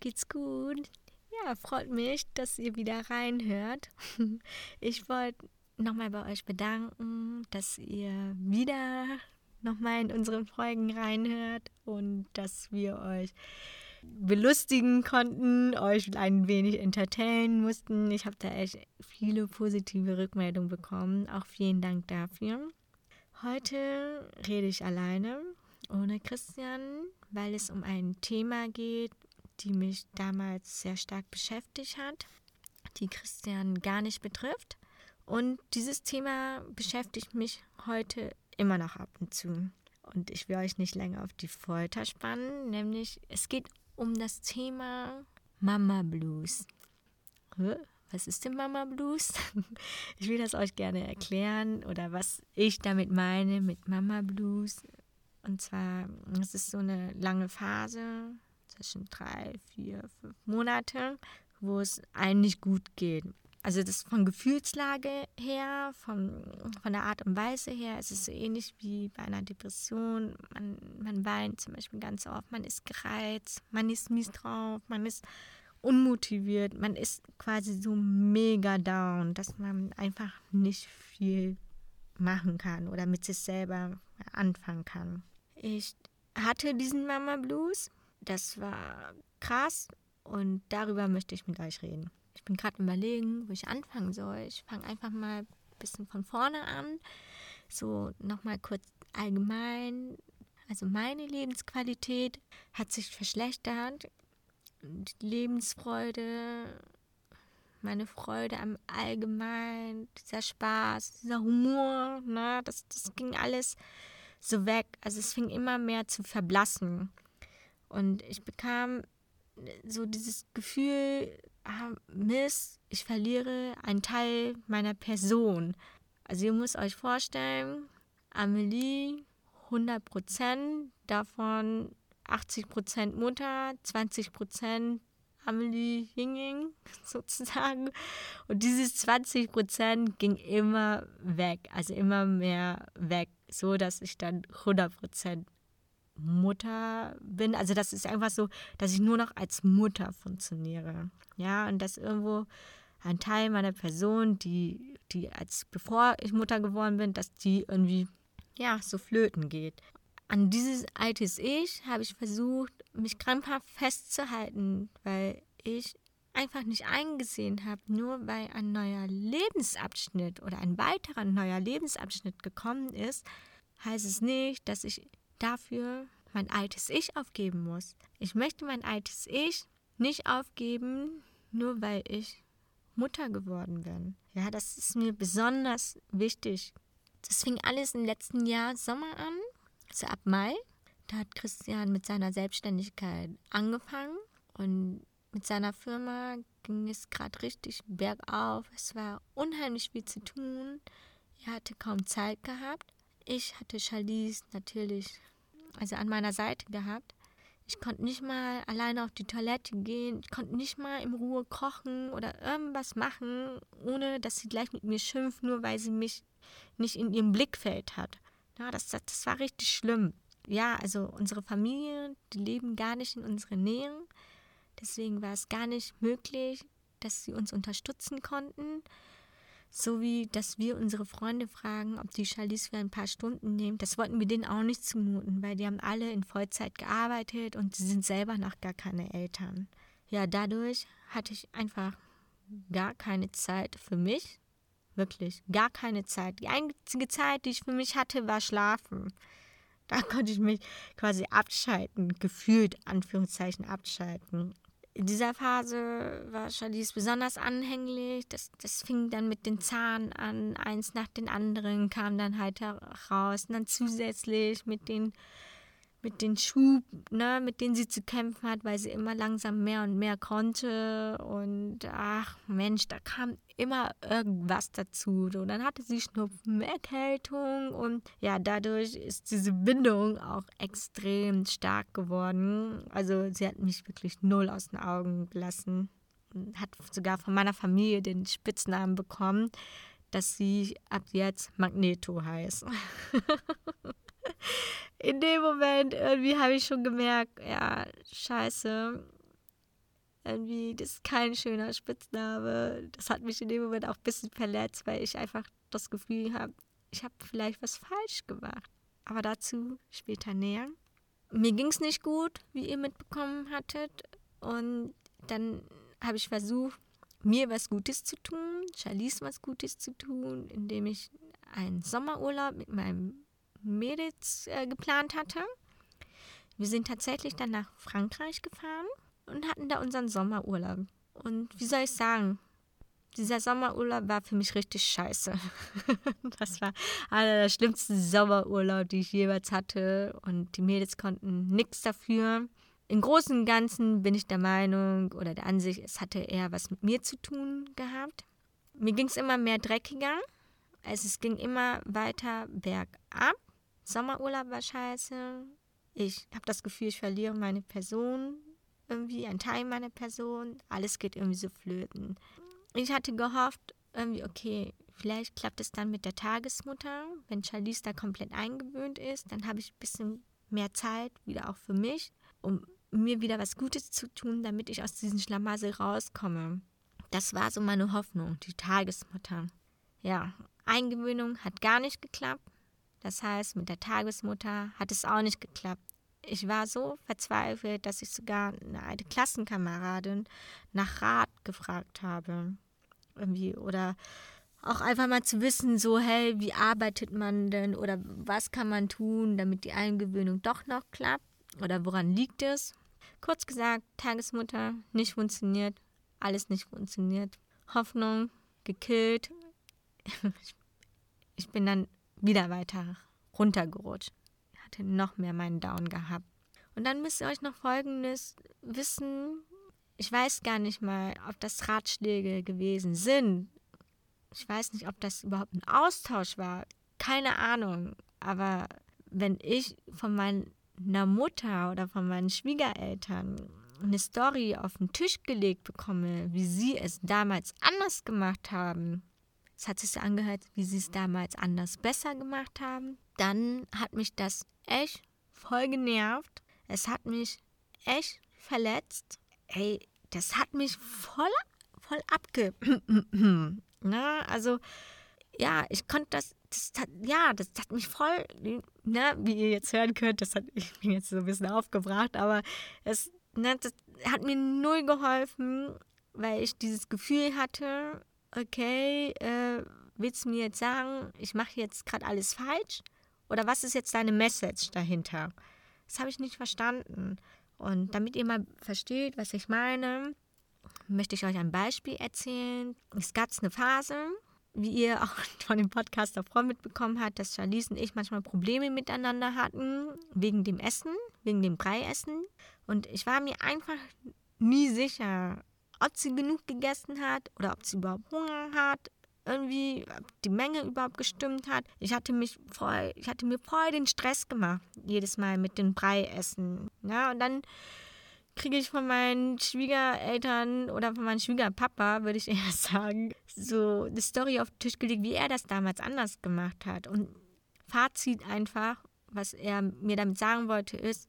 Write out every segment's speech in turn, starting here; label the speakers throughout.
Speaker 1: geht's gut. Ja, freut mich, dass ihr wieder reinhört. Ich wollte nochmal bei euch bedanken, dass ihr wieder nochmal in unseren Folgen reinhört und dass wir euch belustigen konnten, euch ein wenig entertainen mussten. Ich habe da echt viele positive Rückmeldungen bekommen. Auch vielen Dank dafür. Heute rede ich alleine, ohne Christian, weil es um ein Thema geht, die mich damals sehr stark beschäftigt hat, die Christian gar nicht betrifft. Und dieses Thema beschäftigt mich heute immer noch ab und zu. Und ich will euch nicht länger auf die Folter spannen, nämlich es geht um das Thema Mama Blues. Was ist denn Mama Blues? Ich will das euch gerne erklären oder was ich damit meine mit Mama Blues. Und zwar, es ist so eine lange Phase zwischen drei, vier, fünf Monate, wo es eigentlich gut geht. Also das von Gefühlslage her, von, von der Art und Weise her, es ist so ähnlich wie bei einer Depression. Man, man weint zum Beispiel ganz oft, man ist gereizt, man ist mies drauf, man ist unmotiviert, man ist quasi so mega down, dass man einfach nicht viel machen kann oder mit sich selber anfangen kann. Ich hatte diesen Mama Blues, das war krass und darüber möchte ich mit euch reden. Ich bin gerade überlegen, wo ich anfangen soll. Ich fange einfach mal ein bisschen von vorne an. So nochmal kurz allgemein. Also meine Lebensqualität hat sich verschlechtert. Die Lebensfreude, meine Freude am Allgemeinen, dieser Spaß, dieser Humor, ne, das, das ging alles so weg. Also es fing immer mehr zu verblassen. Und ich bekam so dieses Gefühl, ah, Mist, ich verliere einen Teil meiner Person. Also ihr müsst euch vorstellen, Amelie 100 Prozent, davon 80 Prozent Mutter, 20 Prozent Amelie Yinging sozusagen. Und dieses 20 Prozent ging immer weg, also immer mehr weg, so dass ich dann 100 Prozent Mutter bin. Also das ist einfach so, dass ich nur noch als Mutter funktioniere. Ja, und dass irgendwo ein Teil meiner Person, die, die als bevor ich Mutter geworden bin, dass die irgendwie ja so flöten geht. An dieses altes Ich habe ich versucht, mich krampfhaft festzuhalten, weil ich einfach nicht eingesehen habe, nur weil ein neuer Lebensabschnitt oder ein weiterer neuer Lebensabschnitt gekommen ist, heißt es nicht, dass ich dafür mein altes Ich aufgeben muss. Ich möchte mein altes Ich nicht aufgeben, nur weil ich Mutter geworden bin. Ja, das ist mir besonders wichtig. Das fing alles im letzten Jahr Sommer an, also ab Mai. Da hat Christian mit seiner Selbstständigkeit angefangen und mit seiner Firma ging es gerade richtig bergauf. Es war unheimlich viel zu tun. Er hatte kaum Zeit gehabt. Ich hatte Charlize natürlich also an meiner Seite gehabt. Ich konnte nicht mal alleine auf die Toilette gehen. Ich konnte nicht mal in Ruhe kochen oder irgendwas machen, ohne dass sie gleich mit mir schimpft, nur weil sie mich nicht in ihrem Blickfeld hat. Ja, das, das, das war richtig schlimm. Ja, also unsere Familie, die leben gar nicht in unserer Nähe. Deswegen war es gar nicht möglich, dass sie uns unterstützen konnten. So wie, dass wir unsere Freunde fragen, ob die Charlize für ein paar Stunden nehmen. Das wollten wir denen auch nicht zumuten, weil die haben alle in Vollzeit gearbeitet und sie sind selber noch gar keine Eltern. Ja, dadurch hatte ich einfach gar keine Zeit für mich. Wirklich, gar keine Zeit. Die einzige Zeit, die ich für mich hatte, war Schlafen. Da konnte ich mich quasi abschalten, gefühlt, Anführungszeichen, abschalten in dieser Phase war Charlize besonders anhänglich. Das, das fing dann mit den Zahnen an, eins nach den anderen kam dann halt heraus. Und dann zusätzlich mit den mit den Schub, ne, mit denen sie zu kämpfen hat, weil sie immer langsam mehr und mehr konnte. Und ach Mensch, da kam immer irgendwas dazu. So, dann hatte sie Schnupfen, Erkältung und ja, dadurch ist diese Bindung auch extrem stark geworden. Also sie hat mich wirklich null aus den Augen gelassen. Hat sogar von meiner Familie den Spitznamen bekommen, dass sie ab jetzt Magneto heißt. in dem Moment irgendwie habe ich schon gemerkt, ja, scheiße, Irgendwie, das ist kein schöner Spitzname. Das hat mich in dem Moment auch ein bisschen verletzt, weil ich einfach das Gefühl habe, ich habe vielleicht was falsch gemacht. Aber dazu später näher. Mir ging es nicht gut, wie ihr mitbekommen hattet. Und dann habe ich versucht, mir was Gutes zu tun, Charlize was Gutes zu tun, indem ich einen Sommerurlaub mit meinem Mädels äh, geplant hatte. Wir sind tatsächlich dann nach Frankreich gefahren und hatten da unseren Sommerurlaub. Und wie soll ich sagen, dieser Sommerurlaub war für mich richtig scheiße. das war einer der schlimmsten Sommerurlaub, die ich jeweils hatte. Und die Mädels konnten nichts dafür. Im Großen und Ganzen bin ich der Meinung oder der Ansicht, es hatte eher was mit mir zu tun gehabt. Mir ging es immer mehr dreckiger. Also es ging immer weiter bergab. Sommerurlaub war scheiße. Ich habe das Gefühl, ich verliere meine Person irgendwie, ein Teil meiner Person. Alles geht irgendwie so flöten. Ich hatte gehofft, irgendwie, okay, vielleicht klappt es dann mit der Tagesmutter. Wenn Charlize da komplett eingewöhnt ist, dann habe ich ein bisschen mehr Zeit, wieder auch für mich, um mir wieder was Gutes zu tun, damit ich aus diesem Schlamassel rauskomme. Das war so meine Hoffnung, die Tagesmutter. Ja, Eingewöhnung hat gar nicht geklappt. Das heißt, mit der Tagesmutter hat es auch nicht geklappt. Ich war so verzweifelt, dass ich sogar eine alte Klassenkameradin nach Rat gefragt habe. Irgendwie. Oder auch einfach mal zu wissen, so, hey, wie arbeitet man denn oder was kann man tun, damit die Eingewöhnung doch noch klappt? Oder woran liegt es? Kurz gesagt, Tagesmutter nicht funktioniert, alles nicht funktioniert. Hoffnung gekillt. Ich bin dann wieder weiter runtergerutscht. Hatte noch mehr meinen Down gehabt. Und dann müsst ihr euch noch Folgendes wissen. Ich weiß gar nicht mal, ob das Ratschläge gewesen sind. Ich weiß nicht, ob das überhaupt ein Austausch war. Keine Ahnung. Aber wenn ich von meiner Mutter oder von meinen Schwiegereltern eine Story auf den Tisch gelegt bekomme, wie sie es damals anders gemacht haben, es hat sich so angehört, wie sie es damals anders besser gemacht haben. Dann hat mich das echt voll genervt. Es hat mich echt verletzt. Ey, das hat mich voll, voll abge... Na, also, ja, ich konnte das, das hat, ja, das hat mich voll, ne, wie ihr jetzt hören könnt, das hat ich bin jetzt so ein bisschen aufgebracht, aber es, ne, das hat mir null geholfen, weil ich dieses Gefühl hatte, okay, äh, willst du mir jetzt sagen, ich mache jetzt gerade alles falsch? Oder was ist jetzt deine Message dahinter? Das habe ich nicht verstanden. Und damit ihr mal versteht, was ich meine, möchte ich euch ein Beispiel erzählen. Es gab eine Phase, wie ihr auch von dem Podcast davor mitbekommen habt, dass Charlize und ich manchmal Probleme miteinander hatten, wegen dem Essen, wegen dem Breiessen. Und ich war mir einfach nie sicher, ob sie genug gegessen hat oder ob sie überhaupt Hunger hat. Irgendwie, ob die Menge überhaupt gestimmt hat. Ich hatte mich voll, ich hatte mir voll den Stress gemacht, jedes Mal mit dem Brei essen. Ja, und dann kriege ich von meinen Schwiegereltern oder von meinem Schwiegerpapa, würde ich eher sagen, so eine Story auf den Tisch gelegt, wie er das damals anders gemacht hat. Und Fazit einfach, was er mir damit sagen wollte, ist,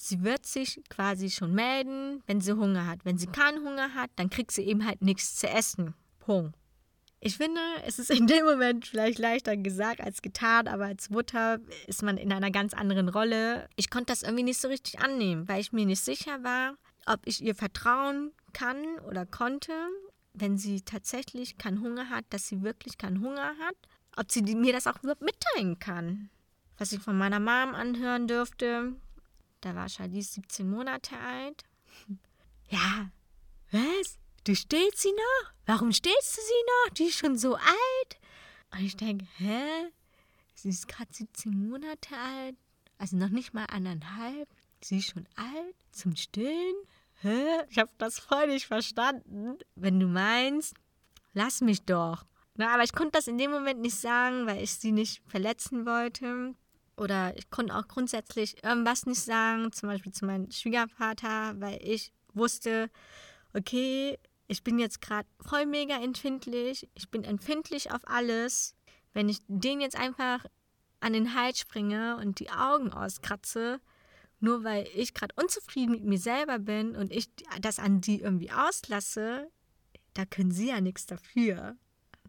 Speaker 1: sie wird sich quasi schon melden, wenn sie Hunger hat. Wenn sie keinen Hunger hat, dann kriegt sie eben halt nichts zu essen. Punkt. Ich finde, es ist in dem Moment vielleicht leichter gesagt als getan, aber als Mutter ist man in einer ganz anderen Rolle. Ich konnte das irgendwie nicht so richtig annehmen, weil ich mir nicht sicher war, ob ich ihr vertrauen kann oder konnte, wenn sie tatsächlich keinen Hunger hat, dass sie wirklich keinen Hunger hat, ob sie mir das auch überhaupt mitteilen kann. Was ich von meiner Mom anhören dürfte, da war Charlize 17 Monate alt. Ja, was? Du stillst sie noch? Warum stillst du sie noch? Die ist schon so alt. Und ich denke, hä? Sie ist gerade 17 Monate alt. Also noch nicht mal anderthalb. Sie ist schon alt zum Stillen? Hä? Ich habe das voll nicht verstanden. Wenn du meinst, lass mich doch. Na, aber ich konnte das in dem Moment nicht sagen, weil ich sie nicht verletzen wollte. Oder ich konnte auch grundsätzlich irgendwas nicht sagen, zum Beispiel zu meinem Schwiegervater, weil ich wusste, okay, ich bin jetzt gerade voll mega empfindlich, ich bin empfindlich auf alles. Wenn ich den jetzt einfach an den Hals springe und die Augen auskratze, nur weil ich gerade unzufrieden mit mir selber bin und ich das an die irgendwie auslasse, da können sie ja nichts dafür.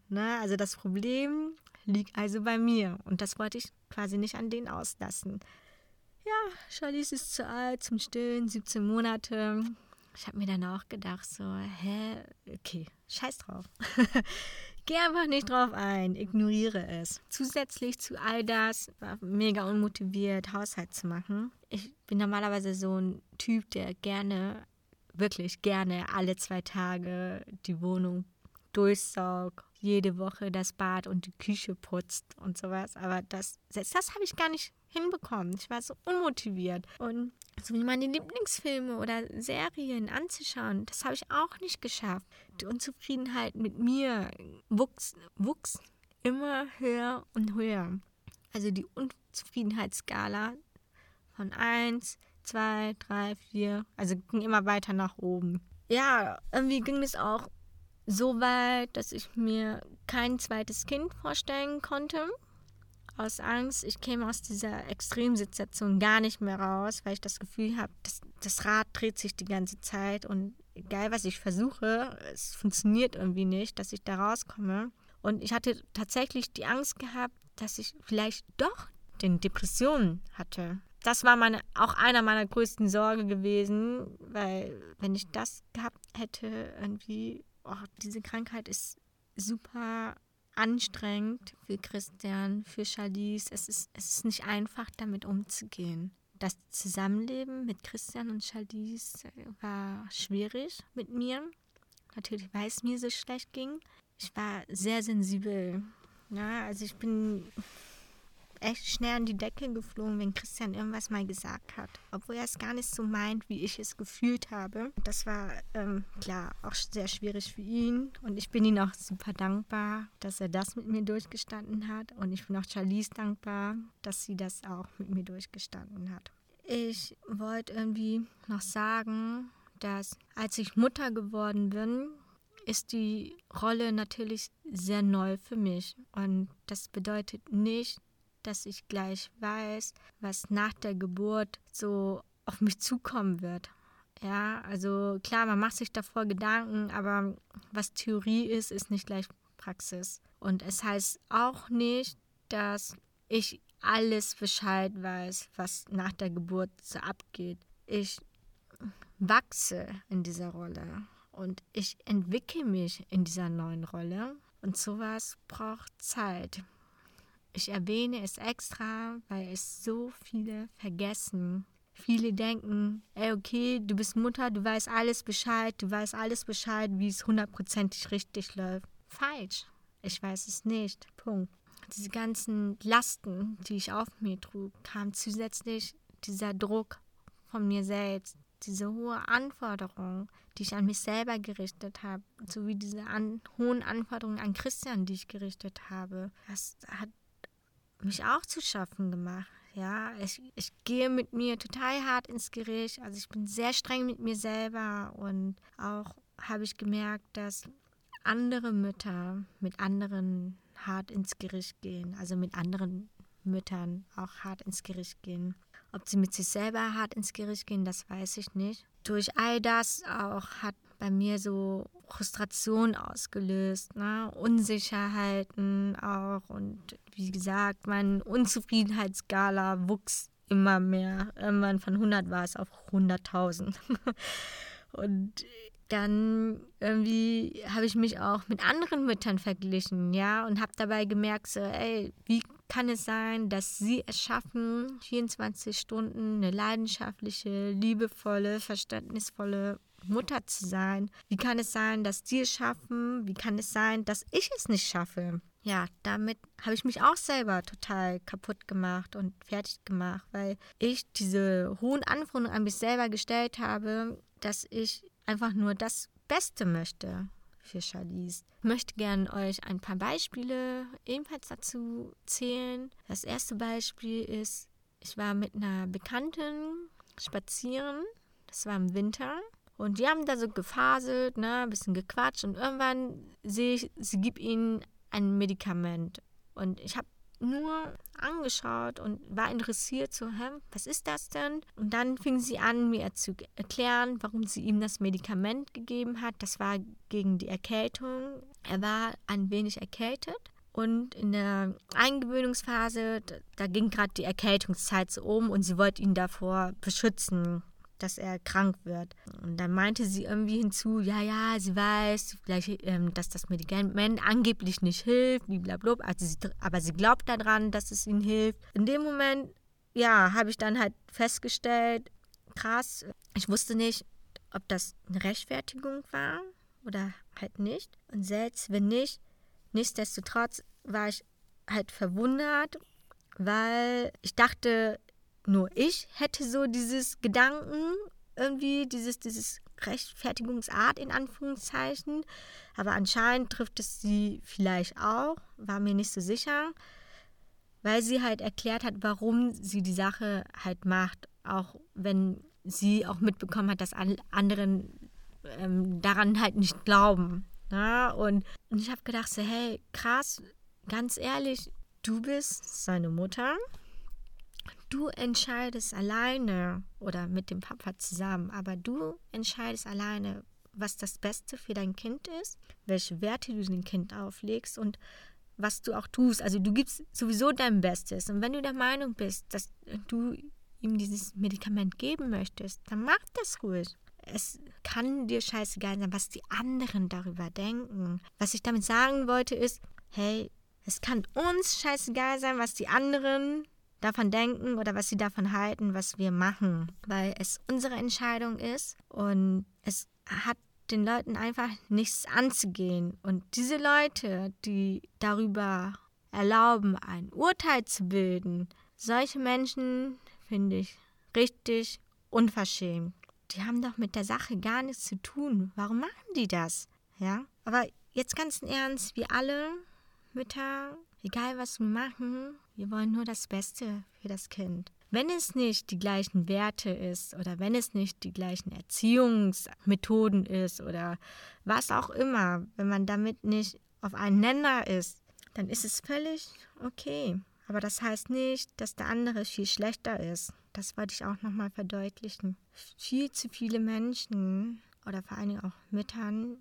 Speaker 1: Ne? Also das Problem liegt also bei mir und das wollte ich quasi nicht an denen auslassen. Ja, Charlize ist zu alt zum Stillen, 17 Monate. Ich habe mir dann auch gedacht, so, hä, okay, scheiß drauf. Geh einfach nicht drauf ein, ignoriere es. Zusätzlich zu all das war mega unmotiviert, Haushalt zu machen. Ich bin normalerweise so ein Typ, der gerne, wirklich gerne alle zwei Tage die Wohnung durchsaugt, jede Woche das Bad und die Küche putzt und sowas. Aber das, das habe ich gar nicht hinbekommen. Ich war so unmotiviert. Und so wie meine Lieblingsfilme oder Serien anzuschauen, das habe ich auch nicht geschafft. Die Unzufriedenheit mit mir wuchs, wuchs immer höher und höher. Also die Unzufriedenheitsskala von 1, 2, 3, 4, also ging immer weiter nach oben. Ja, irgendwie ging es auch so weit, dass ich mir kein zweites Kind vorstellen konnte. Aus Angst, ich käme aus dieser Extremsituation gar nicht mehr raus, weil ich das Gefühl habe, das, das Rad dreht sich die ganze Zeit und egal was ich versuche, es funktioniert irgendwie nicht, dass ich da rauskomme. Und ich hatte tatsächlich die Angst gehabt, dass ich vielleicht doch den Depressionen hatte. Das war meine, auch einer meiner größten Sorgen gewesen, weil wenn ich das gehabt hätte, irgendwie oh, diese Krankheit ist super anstrengend für Christian, für Charlize. Es ist, es ist nicht einfach, damit umzugehen. Das Zusammenleben mit Christian und Charlize war schwierig mit mir. Natürlich, weil es mir so schlecht ging. Ich war sehr sensibel. Ja, also ich bin echt schnell an die Decke geflogen, wenn Christian irgendwas mal gesagt hat. Obwohl er es gar nicht so meint, wie ich es gefühlt habe. Das war ähm, klar auch sehr schwierig für ihn. Und ich bin ihm auch super dankbar, dass er das mit mir durchgestanden hat. Und ich bin auch Charlize dankbar, dass sie das auch mit mir durchgestanden hat. Ich wollte irgendwie noch sagen, dass als ich Mutter geworden bin, ist die Rolle natürlich sehr neu für mich. Und das bedeutet nicht, dass ich gleich weiß, was nach der Geburt so auf mich zukommen wird. Ja, also klar, man macht sich davor Gedanken, aber was Theorie ist, ist nicht gleich Praxis. Und es heißt auch nicht, dass ich alles Bescheid weiß, was nach der Geburt so abgeht. Ich wachse in dieser Rolle und ich entwickle mich in dieser neuen Rolle. Und sowas braucht Zeit. Ich erwähne es extra, weil es so viele vergessen. Viele denken, ey, okay, du bist Mutter, du weißt alles Bescheid, du weißt alles Bescheid, wie es hundertprozentig richtig läuft. Falsch. Ich weiß es nicht. Punkt. Diese ganzen Lasten, die ich auf mir trug, kam zusätzlich dieser Druck von mir selbst, diese hohe Anforderung, die ich an mich selber gerichtet habe, sowie diese an, hohen Anforderungen an Christian, die ich gerichtet habe. Das hat mich auch zu schaffen gemacht. Ja, ich, ich gehe mit mir total hart ins Gericht. Also ich bin sehr streng mit mir selber und auch habe ich gemerkt, dass andere Mütter mit anderen hart ins Gericht gehen, also mit anderen Müttern auch hart ins Gericht gehen. Ob sie mit sich selber hart ins Gericht gehen, das weiß ich nicht. Durch all das auch hat bei mir so Frustration ausgelöst, ne? Unsicherheiten auch und wie gesagt, meine Unzufriedenheitsskala wuchs immer mehr. Irgendwann von 100 war es auf 100.000. und dann irgendwie habe ich mich auch mit anderen Müttern verglichen, ja, und habe dabei gemerkt, so, ey, wie kann es sein, dass sie es schaffen, 24 Stunden eine leidenschaftliche, liebevolle, verständnisvolle Mutter zu sein? Wie kann es sein, dass die es schaffen? Wie kann es sein, dass ich es nicht schaffe? Ja, damit habe ich mich auch selber total kaputt gemacht und fertig gemacht, weil ich diese hohen Anforderungen an mich selber gestellt habe, dass ich einfach nur das Beste möchte für Charlize. Ich möchte gerne euch ein paar Beispiele ebenfalls dazu zählen. Das erste Beispiel ist, ich war mit einer Bekannten spazieren. Das war im Winter. Und die haben da so gefaselt, ne, ein bisschen gequatscht und irgendwann sehe ich, sie gibt ihnen ein Medikament. Und ich habe nur angeschaut und war interessiert, so, hä, was ist das denn? Und dann fing sie an, mir zu erklären, warum sie ihm das Medikament gegeben hat. Das war gegen die Erkältung. Er war ein wenig erkältet. Und in der Eingewöhnungsphase, da, ging gerade die Erkältungszeit so um und sie wollte ihn davor beschützen dass er krank wird. Und dann meinte sie irgendwie hinzu, ja, ja, sie weiß, vielleicht, ähm, dass das Medikament angeblich nicht hilft, blablabla, also sie, aber sie glaubt daran, dass es ihnen hilft. In dem Moment, ja, habe ich dann halt festgestellt, krass, ich wusste nicht, ob das eine Rechtfertigung war oder halt nicht. Und selbst wenn nicht, nichtsdestotrotz war ich halt verwundert, weil ich dachte, nur ich hätte so dieses Gedanken, irgendwie dieses, dieses Rechtfertigungsart in Anführungszeichen. Aber anscheinend trifft es sie vielleicht auch, war mir nicht so sicher, weil sie halt erklärt hat, warum sie die Sache halt macht, auch wenn sie auch mitbekommen hat, dass anderen ähm, daran halt nicht glauben. Ne? Und, und ich habe gedacht, so, hey, krass, ganz ehrlich, du bist seine Mutter Du entscheidest alleine oder mit dem Papa zusammen, aber du entscheidest alleine, was das Beste für dein Kind ist, welche Werte du dem Kind auflegst und was du auch tust. Also du gibst sowieso dein Bestes. Und wenn du der Meinung bist, dass du ihm dieses Medikament geben möchtest, dann mach das ruhig. Es kann dir scheißegal sein, was die anderen darüber denken. Was ich damit sagen wollte ist, hey, es kann uns scheißegal sein, was die anderen davon denken oder was sie davon halten, was wir machen, weil es unsere Entscheidung ist und es hat den Leuten einfach nichts anzugehen. Und diese Leute, die darüber erlauben, ein Urteil zu bilden, solche Menschen finde ich richtig unverschämt. Die haben doch mit der Sache gar nichts zu tun. Warum machen die das? Ja? Aber jetzt ganz im Ernst, wir alle Mütter Egal was wir machen, wir wollen nur das Beste für das Kind. Wenn es nicht die gleichen Werte ist oder wenn es nicht die gleichen Erziehungsmethoden ist oder was auch immer, wenn man damit nicht auf einen Nenner ist, dann ist es völlig okay. Aber das heißt nicht, dass der andere viel schlechter ist. Das wollte ich auch nochmal verdeutlichen. Viel zu viele Menschen oder vor allen Dingen auch Müttern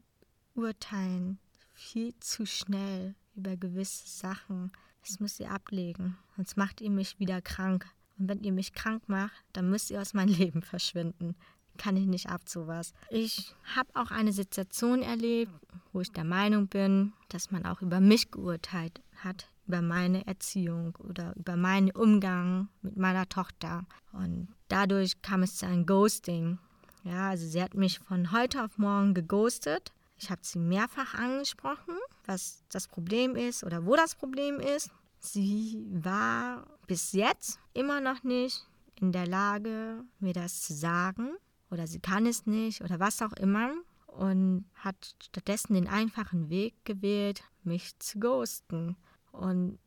Speaker 1: urteilen viel zu schnell über gewisse Sachen. Das müsst ihr ablegen, sonst macht ihr mich wieder krank. Und wenn ihr mich krank macht, dann müsst ihr aus meinem Leben verschwinden. Kann ich nicht ab sowas. Ich habe auch eine Situation erlebt, wo ich der Meinung bin, dass man auch über mich geurteilt hat, über meine Erziehung oder über meinen Umgang mit meiner Tochter. Und dadurch kam es zu einem Ghosting. Ja, also sie hat mich von heute auf morgen geghostet. Ich habe sie mehrfach angesprochen was das Problem ist oder wo das Problem ist. Sie war bis jetzt immer noch nicht in der Lage, mir das zu sagen oder sie kann es nicht oder was auch immer und hat stattdessen den einfachen Weg gewählt, mich zu ghosten. Und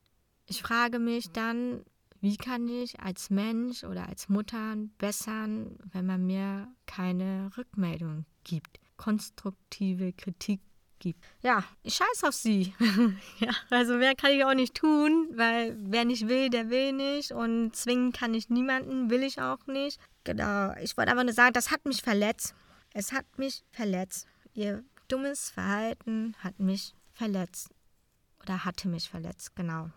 Speaker 1: ich frage mich dann, wie kann ich als Mensch oder als Mutter bessern, wenn man mir keine Rückmeldung gibt? Konstruktive Kritik gibt. Ja, ich scheiß auf sie. ja, also mehr kann ich auch nicht tun, weil wer nicht will, der will nicht und zwingen kann ich niemanden, will ich auch nicht. Genau, ich wollte einfach nur sagen, das hat mich verletzt. Es hat mich verletzt. Ihr dummes Verhalten hat mich verletzt. Oder hatte mich verletzt, genau.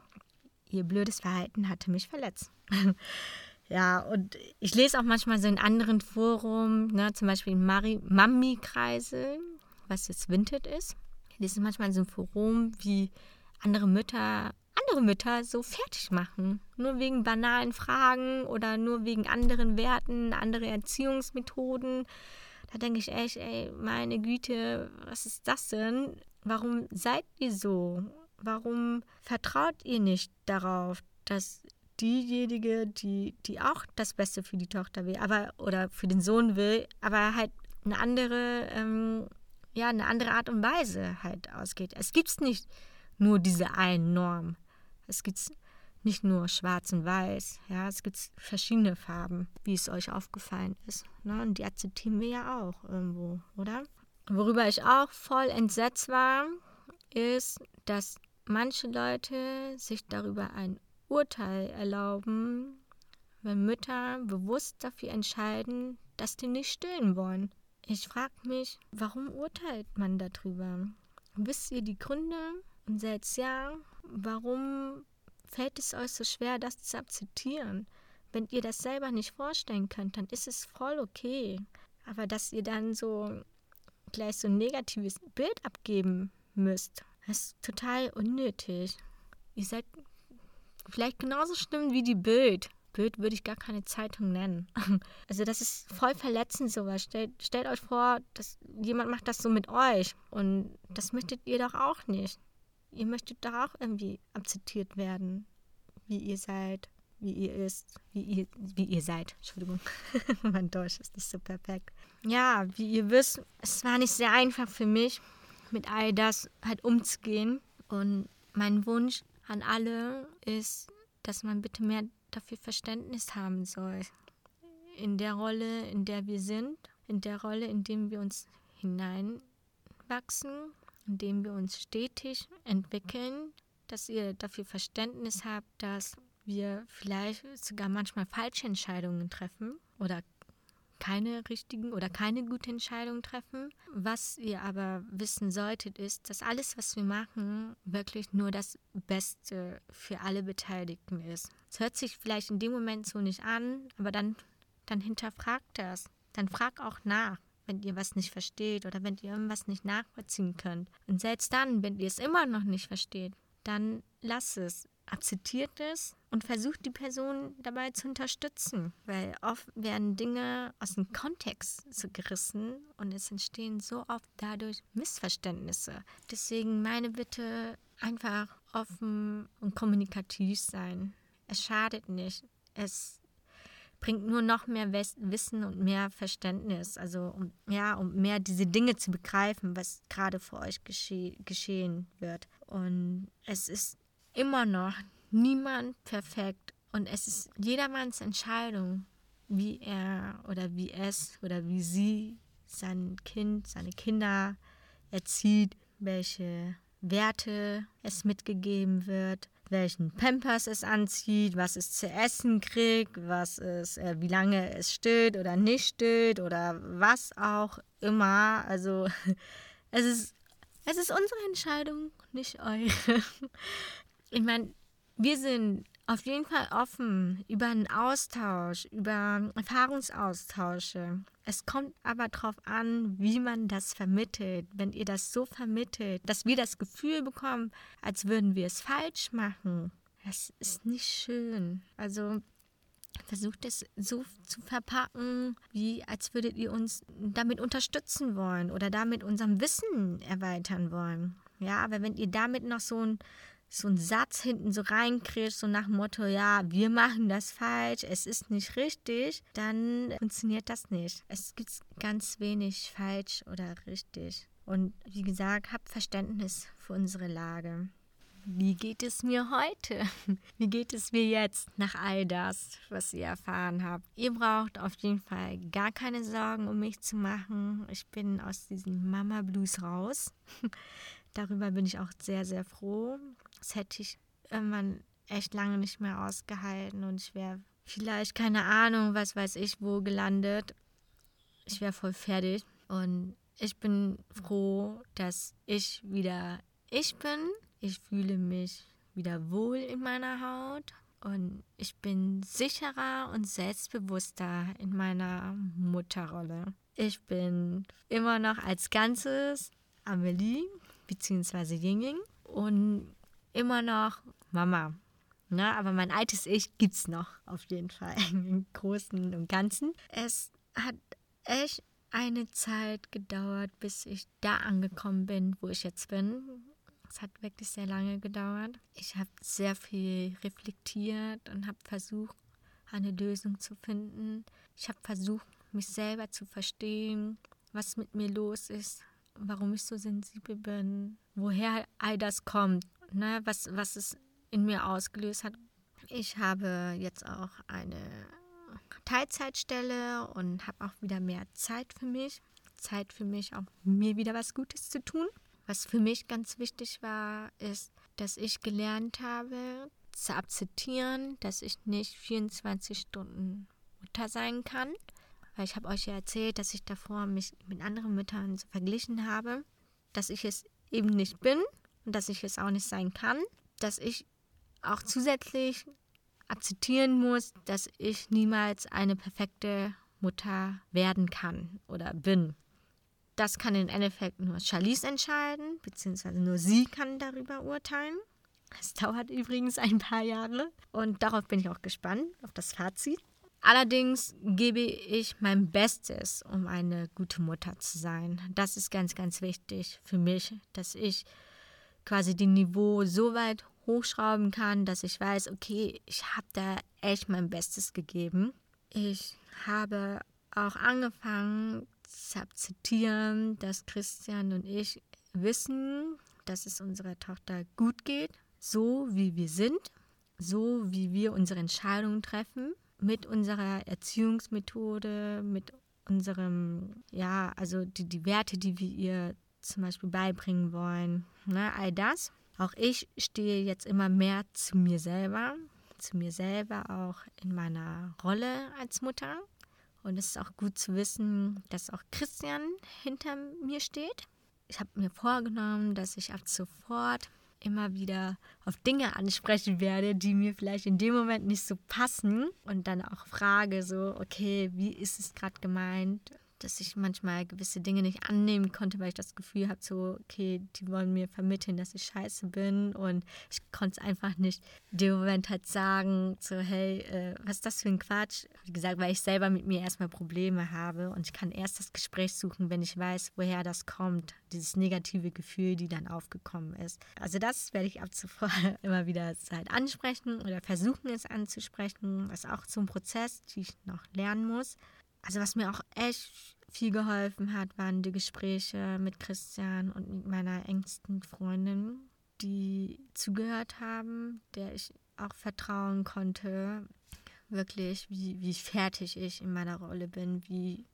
Speaker 1: Ihr blödes Verhalten hatte mich verletzt. Ja, und ich lese auch manchmal so in anderen Foren, ne, zum Beispiel in Mami-Kreise, was jetzt Vinted ist. Ich lese manchmal so einem Forum, wie andere Mütter andere Mütter so fertig machen. Nur wegen banalen Fragen oder nur wegen anderen Werten, andere Erziehungsmethoden. Da denke ich echt, ey, meine Güte, was ist das denn? Warum seid ihr so? Warum vertraut ihr nicht darauf, dass diejenige, die, die auch das Beste für die Tochter will, aber oder für den Sohn will, aber halt eine andere ähm, ja, eine andere Art und Weise halt ausgeht. Es gibt nicht nur diese eine Norm. Es gibt nicht nur schwarz und weiß. Ja, es gibt verschiedene Farben, wie es euch aufgefallen ist. Ne? Und die akzeptieren wir ja auch irgendwo, oder? Worüber ich auch voll entsetzt war, ist, dass manche Leute sich darüber ein Urteil erlauben, wenn Mütter bewusst dafür entscheiden, dass die nicht stillen wollen. Ich frage mich, warum urteilt man darüber? Wisst ihr die Gründe? Und selbst ja, warum fällt es euch so schwer, das zu akzeptieren? Wenn ihr das selber nicht vorstellen könnt, dann ist es voll okay. Aber dass ihr dann so gleich so ein negatives Bild abgeben müsst, ist total unnötig. Ihr seid vielleicht genauso schlimm wie die Bild. Bild würde ich gar keine Zeitung nennen. Also das ist voll verletzend sowas. Stellt, stellt euch vor, dass jemand macht das so mit euch und das möchtet ihr doch auch nicht. Ihr möchtet doch auch irgendwie akzeptiert werden, wie ihr seid, wie ihr ist, wie ihr, wie ihr seid. Entschuldigung, mein Deutsch ist nicht so perfekt. Ja, wie ihr wisst, es war nicht sehr einfach für mich, mit all das halt umzugehen. Und mein Wunsch an alle ist, dass man bitte mehr dafür Verständnis haben soll. In der Rolle, in der wir sind, in der Rolle, in der wir uns hineinwachsen, in dem wir uns stetig entwickeln, dass ihr dafür Verständnis habt, dass wir vielleicht sogar manchmal falsche Entscheidungen treffen oder keine richtigen oder keine gute Entscheidung treffen. Was ihr aber wissen solltet, ist, dass alles, was wir machen, wirklich nur das Beste für alle Beteiligten ist. Es hört sich vielleicht in dem Moment so nicht an, aber dann, dann hinterfragt das. Dann fragt auch nach, wenn ihr was nicht versteht oder wenn ihr irgendwas nicht nachvollziehen könnt. Und selbst dann, wenn ihr es immer noch nicht versteht, dann lasst es akzeptiert es und versucht die Person dabei zu unterstützen, weil oft werden Dinge aus dem Kontext so gerissen und es entstehen so oft dadurch Missverständnisse. Deswegen meine Bitte einfach offen und kommunikativ sein. Es schadet nicht. Es bringt nur noch mehr Wissen und mehr Verständnis, also um, ja, um mehr diese Dinge zu begreifen, was gerade vor euch gesche geschehen wird. Und es ist immer noch niemand perfekt und es ist jedermanns Entscheidung, wie er oder wie es oder wie sie sein Kind, seine Kinder erzieht, welche Werte es mitgegeben wird, welchen Pampers es anzieht, was es zu essen kriegt, was es, äh, wie lange es stillt oder nicht stillt oder was auch immer. Also es ist, es ist unsere Entscheidung, nicht eure ich meine, wir sind auf jeden Fall offen über einen Austausch, über Erfahrungsaustausche. Es kommt aber darauf an, wie man das vermittelt. Wenn ihr das so vermittelt, dass wir das Gefühl bekommen, als würden wir es falsch machen, das ist nicht schön. Also versucht es so zu verpacken, wie als würdet ihr uns damit unterstützen wollen oder damit unserem Wissen erweitern wollen. Ja, aber wenn ihr damit noch so ein so ein Satz hinten so reinkriegst, so nach dem Motto, ja, wir machen das falsch, es ist nicht richtig, dann funktioniert das nicht. Es gibt ganz wenig falsch oder richtig. Und wie gesagt, habt Verständnis für unsere Lage. Wie geht es mir heute? Wie geht es mir jetzt nach all das, was ihr erfahren habt? Ihr braucht auf jeden Fall gar keine Sorgen um mich zu machen. Ich bin aus diesem Mama Blues raus. Darüber bin ich auch sehr, sehr froh. Das hätte ich irgendwann echt lange nicht mehr ausgehalten und ich wäre vielleicht, keine Ahnung, was weiß ich, wo gelandet. Ich wäre voll fertig und ich bin froh, dass ich wieder ich bin. Ich fühle mich wieder wohl in meiner Haut und ich bin sicherer und selbstbewusster in meiner Mutterrolle. Ich bin immer noch als Ganzes Amelie bzw. Yinging und immer noch Mama. Ne? Aber mein altes Ich gibt es noch auf jeden Fall im Großen und Ganzen. Es hat echt eine Zeit gedauert, bis ich da angekommen bin, wo ich jetzt bin. Es hat wirklich sehr lange gedauert. Ich habe sehr viel reflektiert und habe versucht, eine Lösung zu finden. Ich habe versucht, mich selber zu verstehen, was mit mir los ist, warum ich so sensibel bin, woher all das kommt ne, was, was es in mir ausgelöst hat. Ich habe jetzt auch eine Teilzeitstelle und habe auch wieder mehr Zeit für mich. Zeit für mich, auch mir wieder was Gutes zu tun. Was für mich ganz wichtig war, ist, dass ich gelernt habe zu akzeptieren, dass ich nicht 24 Stunden Mutter sein kann. Weil ich habe euch ja erzählt, dass ich davor mich mit anderen Müttern so verglichen habe, dass ich es eben nicht bin und dass ich es auch nicht sein kann, dass ich auch zusätzlich akzeptieren muss, dass ich niemals eine perfekte Mutter werden kann oder bin. Das kann im Endeffekt nur Charlize entscheiden, beziehungsweise nur sie kann darüber urteilen. Es dauert übrigens ein paar Jahre und darauf bin ich auch gespannt, auf das Fazit. Allerdings gebe ich mein Bestes, um eine gute Mutter zu sein. Das ist ganz, ganz wichtig für mich, dass ich quasi die Niveau so weit hochschrauben kann, dass ich weiß, okay, ich habe da echt mein Bestes gegeben. Ich habe auch angefangen zu akzeptieren, dass Christian und ich wissen, dass es unserer Tochter gut geht, so wie wir sind, so wie wir unsere Entscheidungen treffen, mit unserer Erziehungsmethode, mit unserem, ja, also die, die Werte, die wir ihr zum Beispiel beibringen wollen, ne, all das. Auch ich stehe jetzt immer mehr zu mir selber, zu mir selber auch in meiner Rolle als Mutter. Und es ist auch gut zu wissen, dass auch Christian hinter mir steht. Ich habe mir vorgenommen, dass ich ab sofort immer wieder auf Dinge ansprechen werde, die mir vielleicht in dem Moment nicht so passen und dann auch frage so, okay, wie ist es gerade gemeint? Dass ich manchmal gewisse Dinge nicht annehmen konnte, weil ich das Gefühl habe, so, okay, die wollen mir vermitteln, dass ich scheiße bin und ich konnte es einfach nicht dem Moment halt sagen, so, hey, äh, was ist das für ein Quatsch? Wie gesagt, weil ich selber mit mir erstmal Probleme habe und ich kann erst das Gespräch suchen, wenn ich weiß, woher das kommt, dieses negative Gefühl, die dann aufgekommen ist. Also das werde ich ab sofort immer wieder halt ansprechen oder versuchen es anzusprechen. Ist auch so ein Prozess, den ich noch lernen muss. Also was mir auch echt viel geholfen hat, waren die Gespräche mit Christian und mit meiner engsten Freundin, die zugehört haben, der ich auch vertrauen konnte, wirklich, wie, wie fertig ich in meiner Rolle bin, wie,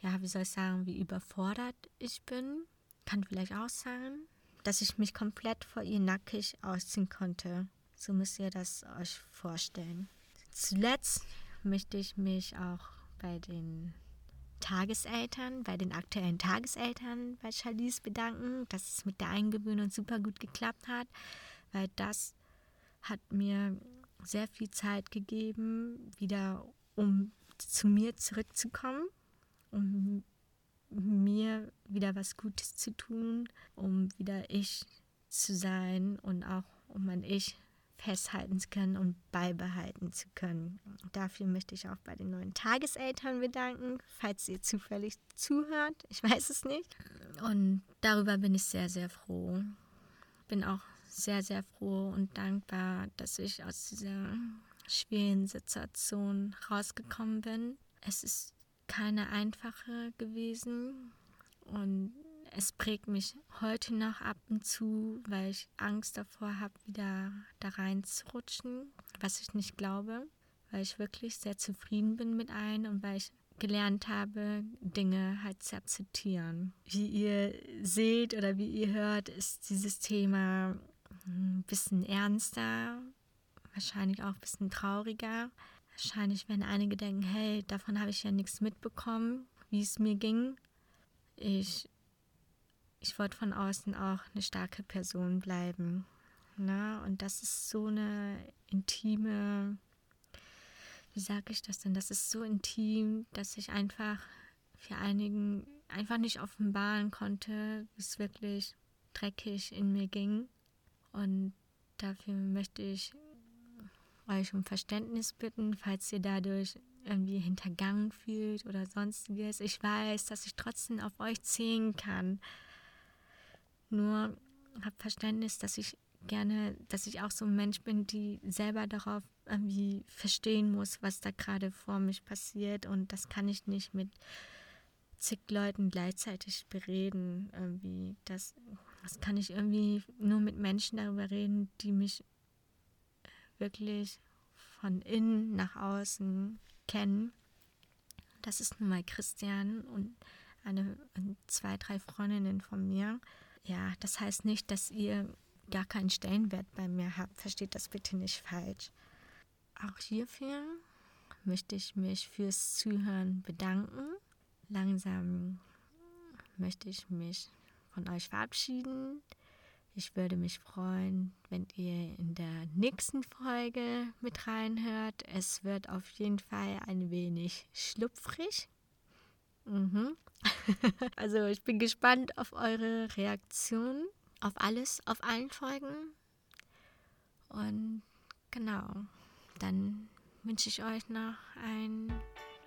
Speaker 1: ja, wie soll ich sagen, wie überfordert ich bin. Kann vielleicht auch sein, dass ich mich komplett vor ihr nackig ausziehen konnte. So müsst ihr das euch vorstellen. Zuletzt möchte ich mich auch bei den Tageseltern, bei den aktuellen Tageseltern bei Charlize bedanken, dass es mit der Eingewöhnung super gut geklappt hat, weil das hat mir sehr viel Zeit gegeben, wieder um zu mir zurückzukommen, um mir wieder was Gutes zu tun, um wieder ich zu sein und auch um mein Ich festhalten zu können und beibehalten zu können. Dafür möchte ich auch bei den neuen Tageseltern bedanken, falls ihr zufällig zuhört. Ich weiß es nicht. Und darüber bin ich sehr, sehr froh. Bin auch sehr, sehr froh und dankbar, dass ich aus dieser schwierigen Situation rausgekommen bin. Es ist keine einfache gewesen und es prägt mich heute noch ab und zu, weil ich Angst davor habe, wieder da reinzurutschen, was ich nicht glaube, weil ich wirklich sehr zufrieden bin mit allen und weil ich gelernt habe, Dinge halt zu akzeptieren. Wie ihr seht oder wie ihr hört, ist dieses Thema ein bisschen ernster, wahrscheinlich auch ein bisschen trauriger. Wahrscheinlich werden einige denken, hey, davon habe ich ja nichts mitbekommen, wie es mir ging. Ich ich wollte von außen auch eine starke Person bleiben. Ne? Und das ist so eine intime, wie sage ich das denn? Das ist so intim, dass ich einfach für einigen einfach nicht offenbaren konnte, wie es wirklich dreckig in mir ging. Und dafür möchte ich euch um Verständnis bitten, falls ihr dadurch irgendwie hintergangen fühlt oder sonstiges. Ich weiß, dass ich trotzdem auf euch zählen kann. Nur habe Verständnis, dass ich gerne, dass ich auch so ein Mensch bin, die selber darauf irgendwie verstehen muss, was da gerade vor mich passiert. Und das kann ich nicht mit zig Leuten gleichzeitig bereden. Irgendwie. Das, das kann ich irgendwie nur mit Menschen darüber reden, die mich wirklich von innen nach außen kennen. Das ist nun mal Christian und eine, zwei, drei Freundinnen von mir ja, das heißt nicht, dass ihr gar keinen Stellenwert bei mir hat. Versteht das bitte nicht falsch. Auch hierfür möchte ich mich fürs Zuhören bedanken. Langsam möchte ich mich von euch verabschieden. Ich würde mich freuen, wenn ihr in der nächsten Folge mit reinhört. Es wird auf jeden Fall ein wenig schlupfrig. Mhm. also ich bin gespannt auf eure Reaktion, auf alles, auf allen Folgen. Und genau, dann wünsche ich euch noch einen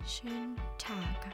Speaker 1: schönen Tag.